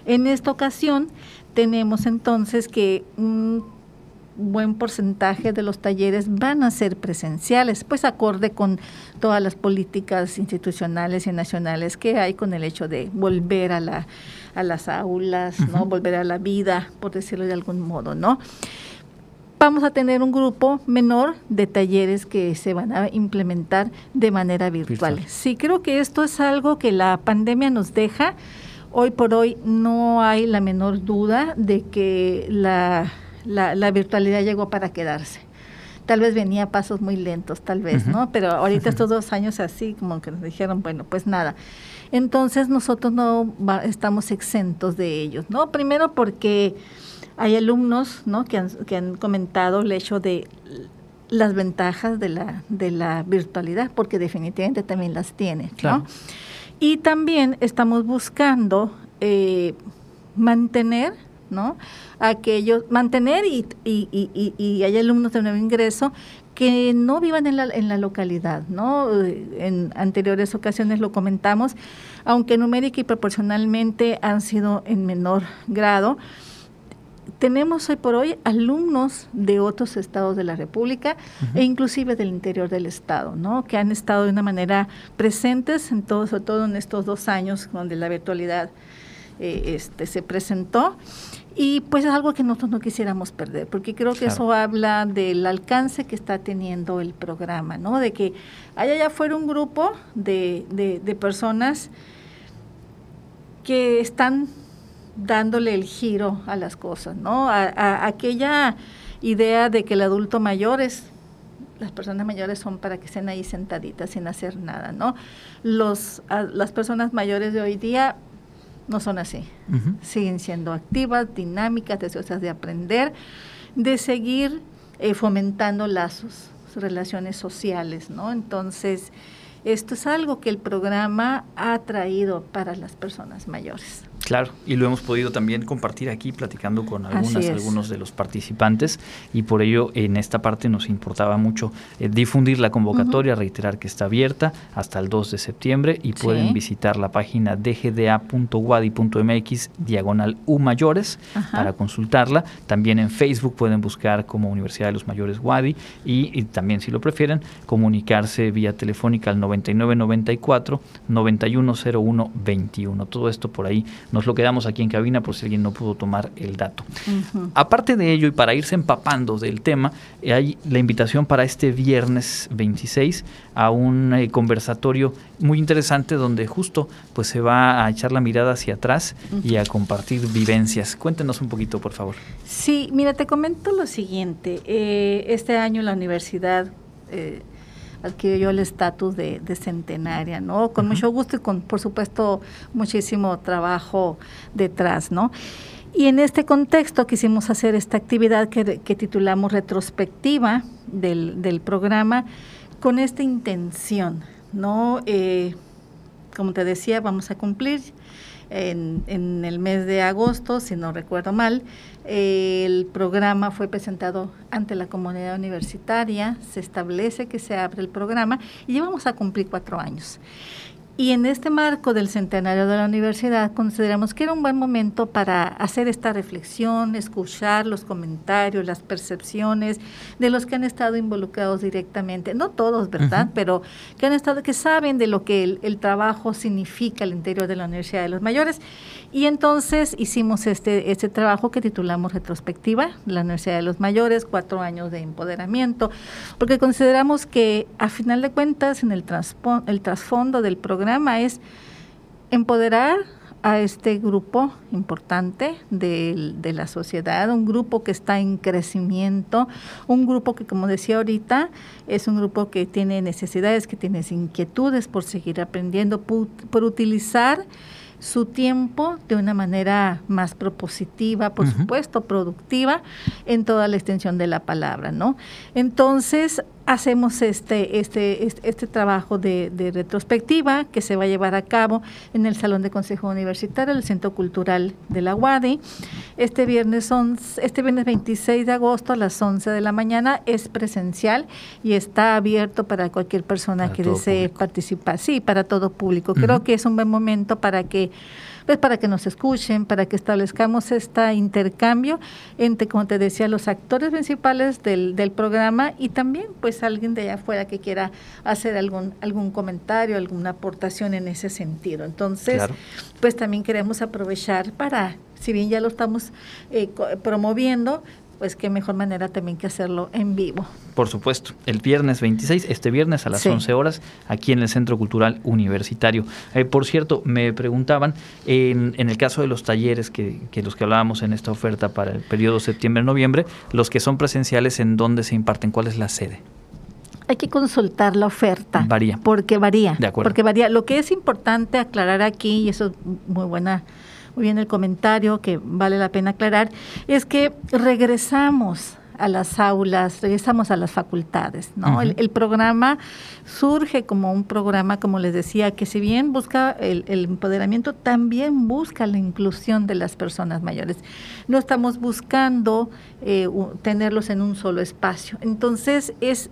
En esta ocasión tenemos entonces que un buen porcentaje de los talleres van a ser presenciales, pues acorde con todas las políticas institucionales y nacionales que hay con el hecho de volver a, la, a las aulas, ¿no? volver a la vida, por decirlo de algún modo, ¿no? Vamos a tener un grupo menor de talleres que se van a implementar de manera virtual. virtual. Sí, creo que esto es algo que la pandemia nos deja. Hoy por hoy no hay la menor duda de que la la, la virtualidad llegó para quedarse tal vez venía a pasos muy lentos, tal vez, ¿no? Pero ahorita estos dos años así, como que nos dijeron, bueno, pues nada. Entonces nosotros no estamos exentos de ellos, ¿no? Primero porque hay alumnos, ¿no? Que han, que han comentado el hecho de las ventajas de la, de la virtualidad, porque definitivamente también las tiene, ¿no? Y también estamos buscando eh, mantener ¿no? Aquellos, mantener y, y, y, y, hay alumnos de nuevo ingreso que no vivan en la, en la localidad, ¿no? En anteriores ocasiones lo comentamos, aunque numérica y proporcionalmente han sido en menor grado. Tenemos hoy por hoy alumnos de otros estados de la República e inclusive del interior del estado, ¿no? Que han estado de una manera presentes en todo, sobre todo en estos dos años donde la virtualidad eh, este, se presentó. Y pues es algo que nosotros no quisiéramos perder, porque creo que eso habla del alcance que está teniendo el programa, ¿no? De que haya ya fuera un grupo de, de, personas que están dándole el giro a las cosas, ¿no? A, aquella idea de que el adulto mayor es, las personas mayores son para que estén ahí sentaditas sin hacer nada, ¿no? Los, las personas mayores de hoy día no son así. Siguen siendo activas, dinámicas, deseosas de aprender, de seguir eh, fomentando lazos, relaciones sociales, ¿no? Entonces, esto es algo que el programa ha traído para las personas mayores. Claro, y lo hemos podido también compartir aquí platicando con algunas, algunos de los participantes y por ello en esta parte nos importaba mucho eh, difundir la convocatoria, reiterar que está abierta hasta el 2 de septiembre y pueden visitar la página dgda.wadi.mx diagonal U mayores para consultarla. También en Facebook pueden buscar como Universidad de los Mayores Wadi y, también si lo prefieren comunicarse vía telefónica al 9994 910121. Todo esto por ahí nos lo quedamos aquí en cabina por si alguien no pudo tomar el dato. Aparte de ello, y para irse empapando del tema, eh, hay la invitación para este viernes 26 a un eh, conversatorio muy interesante donde justo pues se va a echar la mirada hacia atrás y a compartir vivencias. Cuéntenos un poquito, por favor. Sí, mira, te comento lo siguiente. Eh, este año la universidad adquirió el estatus de, centenaria, ¿no? Con mucho gusto y con, por supuesto, muchísimo trabajo detrás, ¿no? Y en este contexto quisimos hacer esta actividad que, titulamos retrospectiva del, programa con esta intención, ¿no? Eh, como te decía, vamos a cumplir en, el mes de agosto, si no recuerdo mal. El programa fue presentado ante la comunidad universitaria, se establece que se abre el programa y llevamos a cumplir cuatro años. Y en este marco del centenario de la universidad consideramos que era un buen momento para hacer esta reflexión, escuchar los comentarios, las percepciones de los que han estado involucrados directamente, no todos, ¿verdad? Pero que han estado, que saben de lo que el, el trabajo significa al interior de la Universidad de los Mayores y entonces hicimos este, este trabajo que titulamos Retrospectiva, la Universidad de los Mayores, cuatro años de empoderamiento, porque consideramos que a final de cuentas en el, el trasfondo del programa es empoderar a este grupo importante de, de, la sociedad, un grupo que está en crecimiento, un grupo que, como decía ahorita, es un grupo que tiene necesidades, que tiene inquietudes por seguir aprendiendo, por, por utilizar su tiempo de una manera más propositiva, por supuesto, productiva en toda la extensión de la palabra, ¿no? Entonces, hacemos este, este, este, este trabajo de, retrospectiva que se va a llevar a cabo en el Salón de Consejo Universitario, el Centro Cultural de la UADI. Este viernes, este viernes 26 de agosto a las 11 de la mañana es presencial y está abierto para cualquier persona que desee participar. Sí, para todo público. Creo que es un buen momento para que pues para que nos escuchen, para que establezcamos este intercambio entre, como te decía, los actores principales del, del programa y también pues alguien de allá afuera que quiera hacer algún, algún comentario, alguna aportación en ese sentido. Entonces, pues también queremos aprovechar para, si bien ya lo estamos eh, promoviendo, pues qué mejor manera también que hacerlo en vivo. Por supuesto, el viernes 26, este viernes a las 11 horas, aquí en el Centro Cultural Universitario. Eh, por cierto, me preguntaban, en, en, el caso de los talleres que, que los que hablábamos en esta oferta para el periodo septiembre-noviembre, los que son presenciales, ¿en dónde se imparten? ¿Cuál es la sede? Hay que consultar la oferta. Varía. Porque varía. De acuerdo. Porque varía. Lo que es importante aclarar aquí, y eso es muy buena muy bien el comentario que vale la pena aclarar, es que regresamos a las aulas, regresamos a las facultades. ¿no? el, programa surge como un programa, como les decía, que si bien busca el, empoderamiento, también busca la inclusión de las personas mayores. No estamos buscando eh, tenerlos en un solo espacio. Entonces es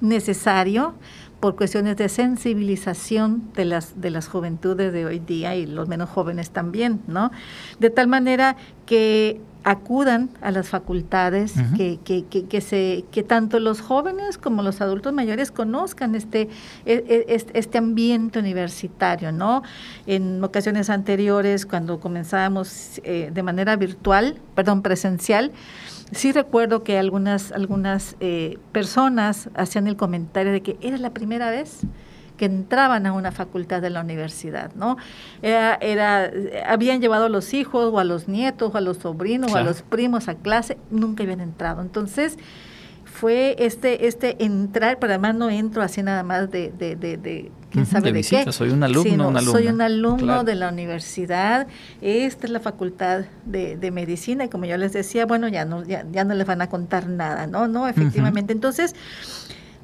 necesario por cuestiones de sensibilización de las, de las juventudes de hoy día y los menos jóvenes también, ¿no? De tal manera que acudan a las facultades, que, que, que, se, que tanto los jóvenes como los adultos mayores conozcan este, e, e, este, ambiente universitario, ¿no? En ocasiones anteriores, cuando comenzábamos eh, de manera virtual, perdón, presencial, sí recuerdo que algunas, algunas eh, personas hacían el comentario de que era la primera vez que entraban a una facultad de la universidad, ¿no? Era, era, habían llevado a los hijos o a los nietos o a los sobrinos o a los primos a clase, nunca habían entrado. Entonces, fue este, este entrar, pero además no entro así nada más de, de, de, quién sabe de, qué. Soy un alumno, Soy un alumno de la universidad, esta es la facultad de, medicina, y como yo les decía, bueno, ya no, ya, ya no les van a contar nada, ¿no? No, efectivamente. Entonces,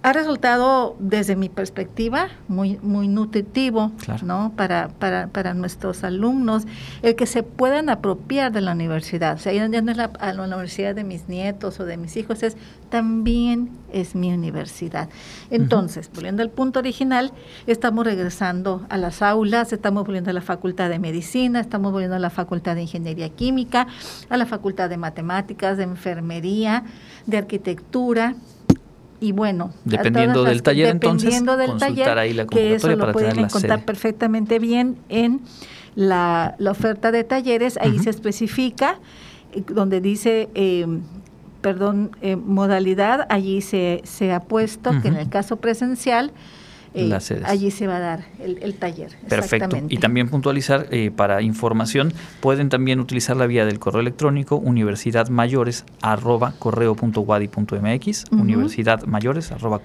ha resultado, desde mi perspectiva, muy, muy nutritivo ¿no? para, para, para, nuestros alumnos el que se puedan apropiar de la universidad. O sea, ya no es la, a la universidad de mis nietos o de mis hijos, es también es mi universidad. Entonces, volviendo al punto original, estamos regresando a las aulas, estamos volviendo a la Facultad de Medicina, estamos volviendo a la Facultad de Ingeniería Química, a la Facultad de Matemáticas, de Enfermería, de Arquitectura, y bueno, dependiendo del taller dependiendo entonces, del taller, ahí la que eso lo pueden encontrar perfectamente bien en la, la, oferta de talleres, ahí se especifica eh, donde dice eh, perdón, eh, modalidad, allí se, se ha puesto que en el caso presencial eh, allí se va a dar el, taller. Perfecto. Y también puntualizar eh, para información, pueden también utilizar la vía del correo electrónico universidadmayores arroba universidadmayores arroba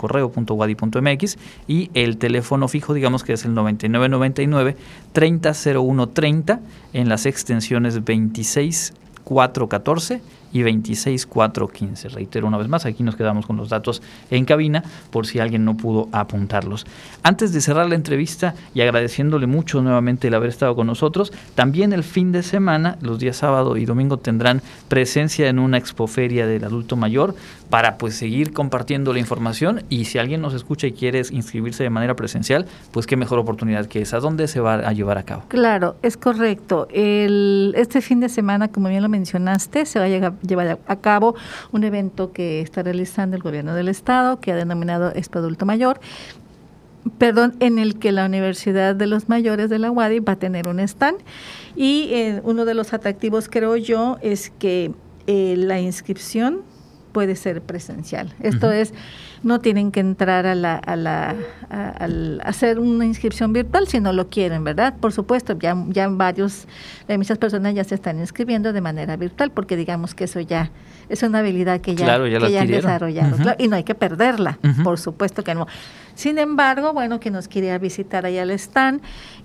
y el teléfono fijo, digamos que es el 9999 300130 en las extensiones 26414 y 26415. Reitero una vez más, aquí nos quedamos con los datos en cabina por si alguien no pudo apuntarlos. Antes de cerrar la entrevista y agradeciéndole mucho nuevamente el haber estado con nosotros, también el fin de semana, los días sábado y domingo tendrán presencia en una expoferia del adulto mayor para pues seguir compartiendo la información y si alguien nos escucha y quiere inscribirse de manera presencial, pues qué mejor oportunidad que esa. ¿Dónde se va a llevar a cabo? Claro, es correcto. El, este fin de semana, como bien lo mencionaste, se va a llegar lleva a cabo un evento que está realizando el gobierno del estado, que ha denominado Expo Adulto Mayor, perdón, en el que la Universidad de los Mayores de la UADI va a tener un stand. Y eh, uno de los atractivos, creo yo, es que eh, la inscripción puede ser presencial. Esto es no tienen que entrar a, la, a, la, hacer una inscripción virtual si no lo quieren, ¿verdad? Por supuesto, ya, ya varios, muchas personas ya se están inscribiendo de manera virtual porque digamos que eso ya es una habilidad que ya, han desarrollado y no hay que perderla, por supuesto que no. Sin embargo, bueno, que nos quería visitar allá al stand,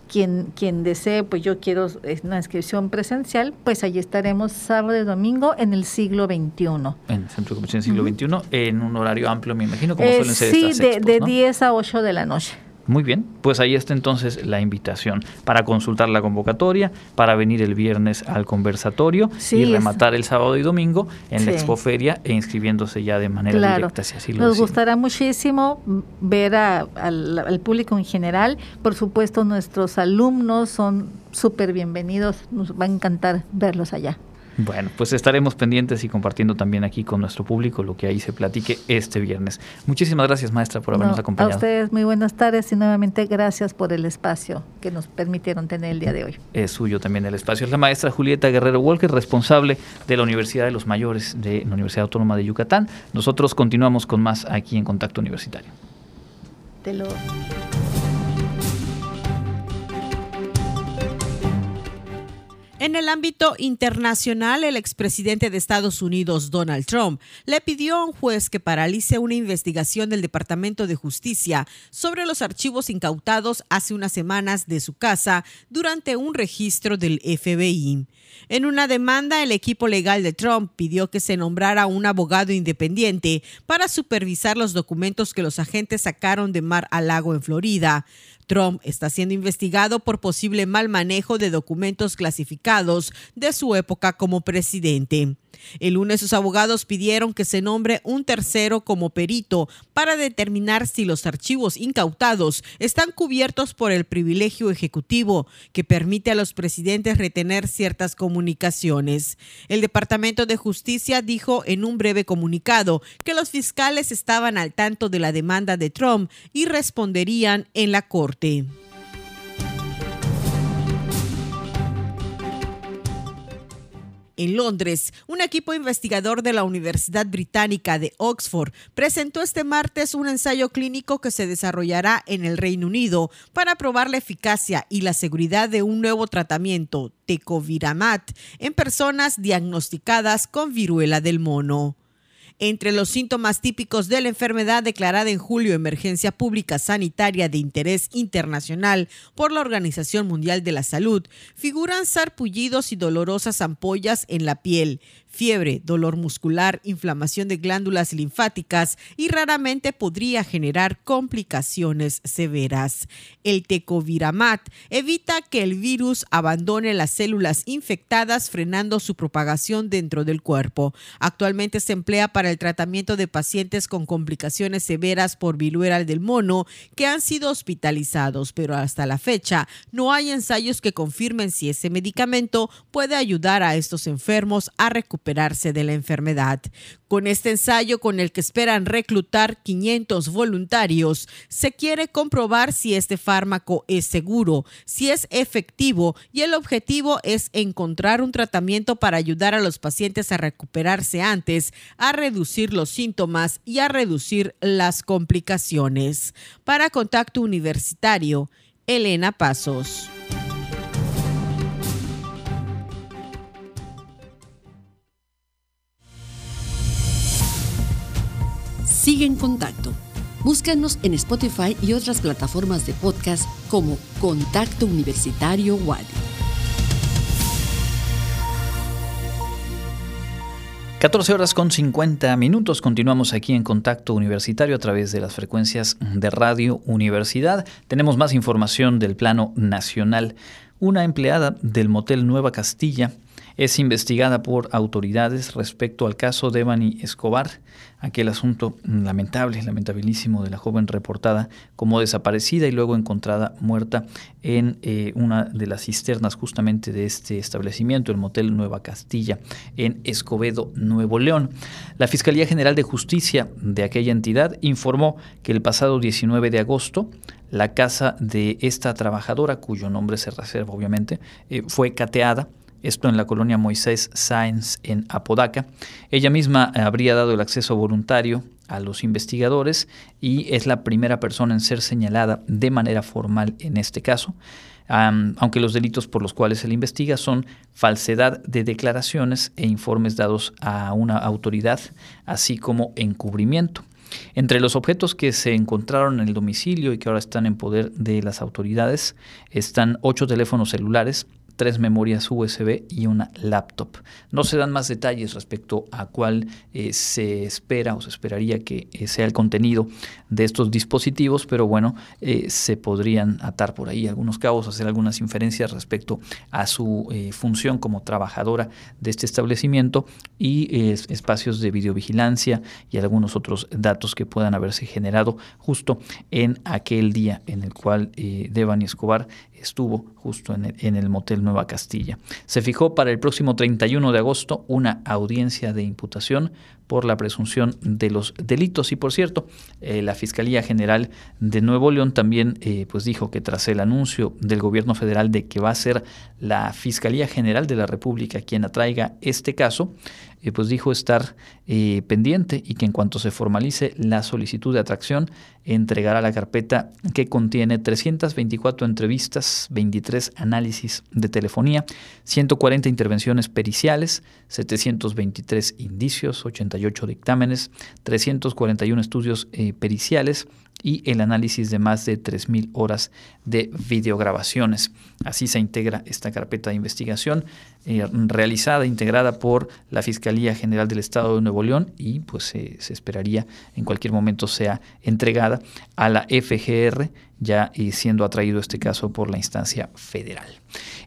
quien, quien desee, pues yo quiero una inscripción presencial, pues allí estaremos sábado y domingo en el siglo XXI. En el Centro de Convención siglo XXI, en un horario amplio, me imagino, como suelen ser sí, de, de 10 a 8 de la noche. Muy bien, pues ahí está entonces la invitación para consultar la convocatoria, para venir el viernes al conversatorio y rematar el sábado y domingo en la expoferia e inscribiéndose ya de manera directa. Si así lo Nos gustará muchísimo ver al público en general. Por supuesto, nuestros alumnos son súper bienvenidos. Nos va a encantar verlos allá. Bueno, pues estaremos pendientes y compartiendo también aquí con nuestro público lo que ahí se platique este viernes. Muchísimas gracias, maestra, por habernos acompañado. A ustedes muy buenas tardes y nuevamente gracias por el espacio que nos permitieron tener el día de hoy. Es suyo también el espacio. Es la maestra Julieta Guerrero Walker, responsable de la Universidad de los Mayores de la Universidad Autónoma de Yucatán. Nosotros continuamos con más aquí en Contacto Universitario. Te lo... En el ámbito internacional, el expresidente de Estados Unidos, Donald Trump, le pidió a un juez que paralice una investigación del Departamento de Justicia sobre los archivos incautados hace unas semanas de su casa durante un registro del FBI. En una demanda, el equipo legal de Trump pidió que se nombrara un abogado independiente para supervisar los documentos que los agentes sacaron de Mar a Lago en Florida. Trump está siendo investigado por posible mal manejo de documentos clasificados de su época como presidente. El lunes sus abogados pidieron que se nombre un tercero como perito para determinar si los archivos incautados están cubiertos por el privilegio ejecutivo que permite a los presidentes retener ciertas comunicaciones. El Departamento de Justicia dijo en un breve comunicado que los fiscales estaban al tanto de la demanda de Trump y responderían en la Corte. En Londres, un equipo investigador de la Universidad Británica de Oxford presentó este martes un ensayo clínico que se desarrollará en el Reino Unido para probar la eficacia y la seguridad de un nuevo tratamiento, Tecoviramat, en personas diagnosticadas con viruela del mono. Entre los síntomas típicos de la enfermedad declarada en julio emergencia pública sanitaria de interés internacional por la Organización Mundial de la Salud figuran sarpullidos y dolorosas ampollas en la piel, fiebre, dolor muscular, inflamación de glándulas linfáticas y raramente podría generar complicaciones severas. El tecoviramat evita que el virus abandone las células infectadas frenando su propagación dentro del cuerpo. Actualmente se emplea para el tratamiento de pacientes con complicaciones severas por viruela del mono que han sido hospitalizados, pero hasta la fecha no hay ensayos que confirmen si ese medicamento puede ayudar a estos enfermos a de la enfermedad. Con este ensayo con el que esperan reclutar 500 voluntarios, se quiere comprobar si este fármaco es seguro, si es efectivo y el objetivo es encontrar un tratamiento para ayudar a los pacientes a recuperarse antes, a reducir los síntomas y a reducir las complicaciones. Para Contacto Universitario, Elena Pasos. Sigue en contacto. Búscanos en Spotify y otras plataformas de podcast como Contacto Universitario Wadi. 14 horas con 50 minutos. Continuamos aquí en Contacto Universitario a través de las frecuencias de Radio Universidad. Tenemos más información del plano nacional. Una empleada del motel Nueva Castilla es investigada por autoridades respecto al caso de Evany Escobar, aquel asunto lamentable, lamentabilísimo de la joven reportada como desaparecida y luego encontrada muerta en eh, una de las cisternas justamente de este establecimiento, el Motel Nueva Castilla, en Escobedo, Nuevo León. La Fiscalía General de Justicia de aquella entidad informó que el pasado 19 de agosto la casa de esta trabajadora, cuyo nombre se reserva obviamente, eh, fue cateada esto en la colonia Moisés Sáenz en Apodaca. Ella misma habría dado el acceso voluntario a los investigadores y es la primera persona en ser señalada de manera formal en este caso, aunque los delitos por los cuales se le investiga son falsedad de declaraciones e informes dados a una autoridad, así como encubrimiento. Entre los objetos que se encontraron en el domicilio y que ahora están en poder de las autoridades están ocho teléfonos celulares, tres memorias USB y una laptop. No se dan más detalles respecto a cuál eh, se espera o se esperaría que eh, sea el contenido de estos dispositivos, pero bueno, eh, se podrían atar por ahí algunos cabos, hacer algunas inferencias respecto a su función como trabajadora de este establecimiento y espacios de videovigilancia y algunos otros datos que puedan haberse generado justo en aquel día en el cual Devani Escobar estuvo justo en el, motel Nueva Castilla. Se fijó para el próximo 31 de agosto una audiencia de imputación por la presunción de los delitos. Y por cierto, eh, la Fiscalía General de Nuevo León también eh, pues dijo que tras el anuncio del gobierno federal de que va a ser la Fiscalía General de la República quien atraiga este caso, eh, pues dijo estar pendiente y que en cuanto se formalice la solicitud de atracción, entregará la carpeta que contiene 324 entrevistas, 23 análisis de telefonía, 140 intervenciones periciales, 723 indicios, 80 dictámenes, 341 estudios eh, periciales y el análisis de más de 3.000 horas de videograbaciones. Así se integra esta carpeta de investigación eh, realizada, integrada por la Fiscalía General del Estado de Nuevo León y pues se esperaría en cualquier momento sea entregada a la FGR ya siendo atraído este caso por la instancia federal.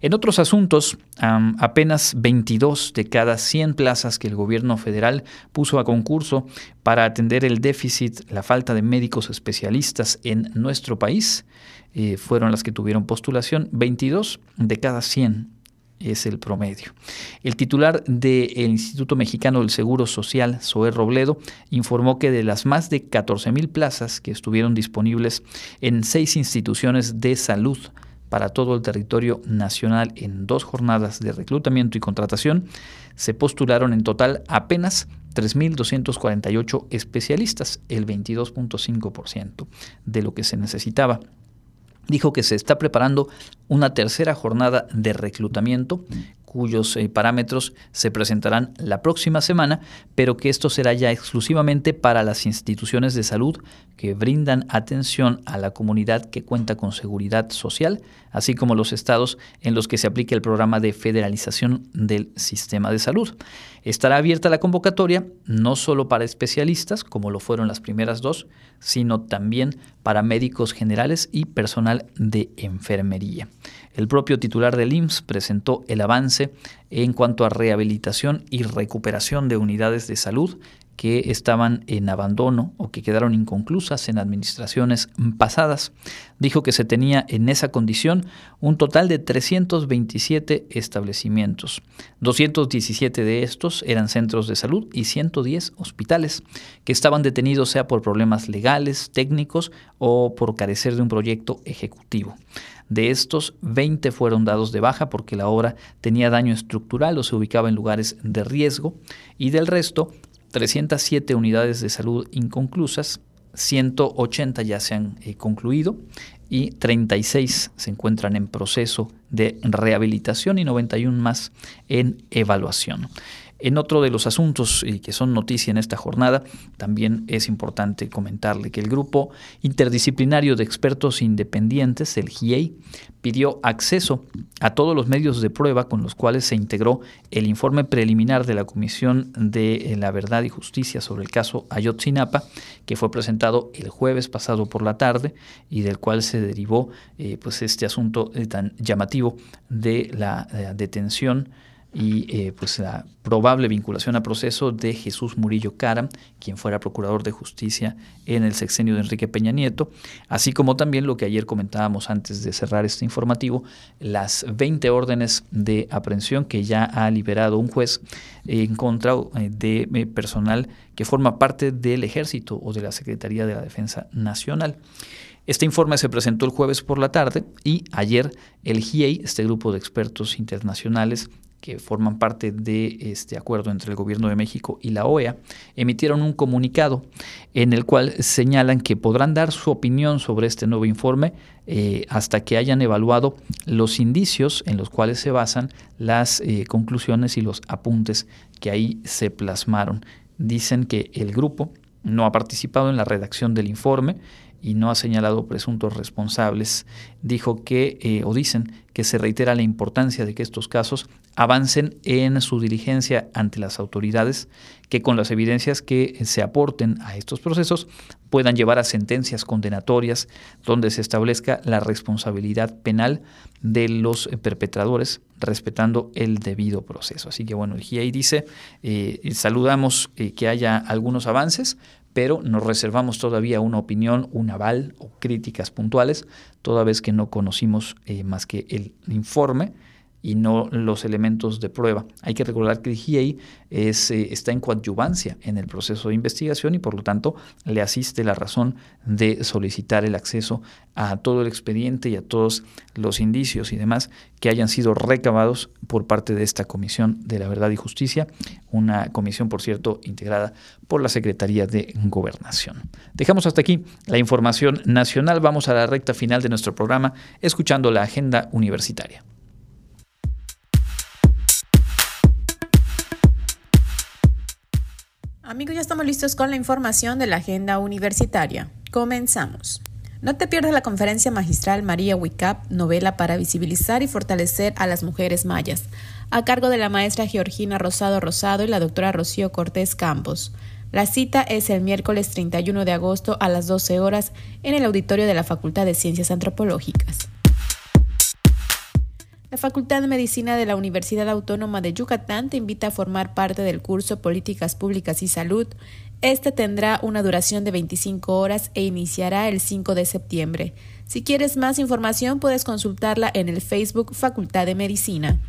En otros asuntos, apenas 22 de cada 100 plazas que el gobierno federal puso a concurso para atender el déficit, la falta de médicos especialistas en nuestro país, eh, fueron las que tuvieron postulación, 22 de cada 100 es el promedio. El titular del Instituto Mexicano del Seguro Social, Zoé Robledo, informó que de las más de 14 mil plazas que estuvieron disponibles en seis instituciones de salud para todo el territorio nacional en dos jornadas de reclutamiento y contratación, se postularon en total apenas 3.248 especialistas, el 22.5% de lo que se necesitaba dijo que se está preparando una tercera jornada de reclutamiento cuyos eh, parámetros se presentarán la próxima semana, pero que esto será ya exclusivamente para las instituciones de salud que brindan atención a la comunidad que cuenta con seguridad social, así como los estados en los que se aplique el programa de federalización del sistema de salud. Estará abierta la convocatoria no solo para especialistas, como lo fueron las primeras dos, sino también para médicos generales y personal de enfermería. El propio titular del IMSS presentó el avance en cuanto a rehabilitación y recuperación de unidades de salud que estaban en abandono o que quedaron inconclusas en administraciones pasadas. Dijo que se tenía en esa condición un total de 327 establecimientos. 217 de estos eran centros de salud y 110 hospitales, que estaban detenidos sea por problemas legales, técnicos o por carecer de un proyecto ejecutivo. De estos, 20 fueron dados de baja porque la obra tenía daño estructural o se ubicaba en lugares de riesgo, y del resto, 307 unidades de salud inconclusas, 180 ya se han eh, concluido y 36 se encuentran en proceso de rehabilitación y 91 más en evaluación. En otro de los asuntos y que son noticia en esta jornada, también es importante comentarle que el grupo interdisciplinario de expertos independientes, el GIEI, pidió acceso a todos los medios de prueba con los cuales se integró el informe preliminar de la Comisión de la Verdad y Justicia sobre el caso Ayotzinapa, que fue presentado el jueves pasado por la tarde y del cual se derivó eh, pues este asunto eh, tan llamativo de la eh, detención y eh, pues la probable vinculación a proceso de Jesús Murillo Caram, quien fuera procurador de justicia en el sexenio de Enrique Peña Nieto, así como también lo que ayer comentábamos antes de cerrar este informativo, las 20 órdenes de aprehensión que ya ha liberado un juez en contra eh, de eh, personal que forma parte del ejército o de la Secretaría de la Defensa Nacional. Este informe se presentó el jueves por la tarde y ayer el GIEI, este grupo de expertos internacionales, que forman parte de este acuerdo entre el Gobierno de México y la OEA, emitieron un comunicado en el cual señalan que podrán dar su opinión sobre este nuevo informe eh, hasta que hayan evaluado los indicios en los cuales se basan las eh, conclusiones y los apuntes que ahí se plasmaron. Dicen que el grupo no ha participado en la redacción del informe y no ha señalado presuntos responsables, dijo que, eh, o dicen, que se reitera la importancia de que estos casos avancen en su diligencia ante las autoridades, que con las evidencias que se aporten a estos procesos puedan llevar a sentencias condenatorias donde se establezca la responsabilidad penal de los perpetradores, respetando el debido proceso. Así que bueno, el GIEI dice, eh, saludamos eh, que haya algunos avances, pero nos reservamos todavía una opinión, un aval o críticas puntuales, toda vez que no conocimos eh, más que el informe y no los elementos de prueba. Hay que recordar que el GIEI eh, está en coadyuvancia en el proceso de investigación y por lo tanto le asiste la razón de solicitar el acceso a todo el expediente y a todos los indicios y demás que hayan sido recabados por parte de esta Comisión de la Verdad y Justicia, una comisión, por cierto, integrada por la Secretaría de Gobernación. Dejamos hasta aquí la información nacional. Vamos a la recta final de nuestro programa escuchando la agenda universitaria. Amigos, ya estamos listos con la información de la agenda universitaria. Comenzamos. No te pierdas la conferencia magistral María Wicap, novela para visibilizar y fortalecer a las mujeres mayas, a cargo de la maestra Georgina Rosado Rosado y la doctora Rocío Cortés Campos. La cita es el miércoles 31 de agosto a las 12 horas en el auditorio de la Facultad de Ciencias Antropológicas. La Facultad de Medicina de la Universidad Autónoma de Yucatán te invita a formar parte del curso Políticas Públicas y Salud. Este tendrá una duración de 25 horas e iniciará el 5 de septiembre. Si quieres más información puedes consultarla en el Facebook Facultad de Medicina.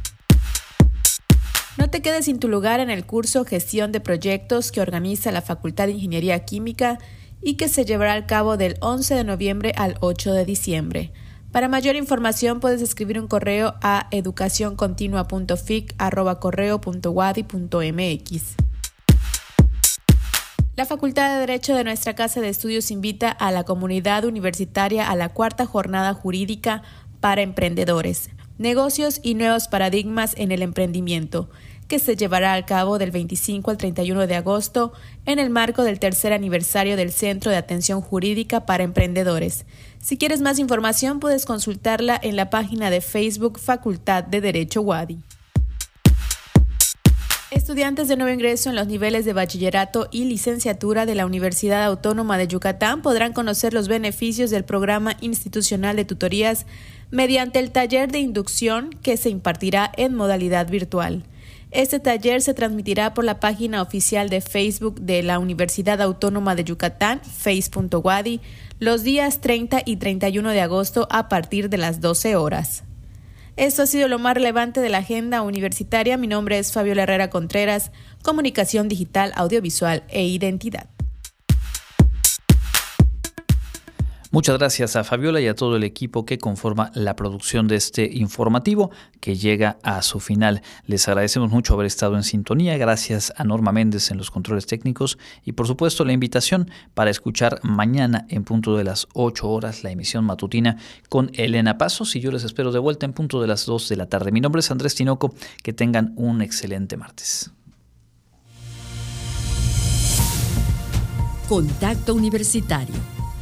No te quedes sin tu lugar en el curso Gestión de Proyectos que organiza la Facultad de Ingeniería Química y que se llevará a cabo del 11 de noviembre al 8 de diciembre. Para mayor información puedes escribir un correo a educacioncontinua.fic@correo.wadi.mx. La Facultad de Derecho de nuestra Casa de Estudios invita a la comunidad universitaria a la cuarta jornada jurídica para emprendedores, negocios y nuevos paradigmas en el emprendimiento que se llevará a cabo del 25 al 31 de agosto en el marco del tercer aniversario del Centro de Atención Jurídica para Emprendedores. Si quieres más información puedes consultarla en la página de Facebook Facultad de Derecho Wadi. Estudiantes de nuevo ingreso en los niveles de bachillerato y licenciatura de la Universidad Autónoma de Yucatán podrán conocer los beneficios del programa institucional de tutorías mediante el taller de inducción que se impartirá en modalidad virtual. Este taller se transmitirá por la página oficial de Facebook de la Universidad Autónoma de Yucatán, face.wadi, los días 30 y 31 de agosto a partir de las 12 horas. Esto ha sido lo más relevante de la agenda universitaria. Mi nombre es Fabiola Herrera Contreras, Comunicación Digital, Audiovisual e Identidad. Muchas gracias a Fabiola y a todo el equipo que conforma la producción de este informativo que llega a su final. Les agradecemos mucho haber estado en sintonía. Gracias a Norma Méndez en los controles técnicos y por supuesto la invitación para escuchar mañana en punto de las 8 horas la emisión matutina con Elena Pasos y yo les espero de vuelta en punto de las 2 de la tarde. Mi nombre es Andrés Tinoco. Que tengan un excelente martes. Contacto Universitario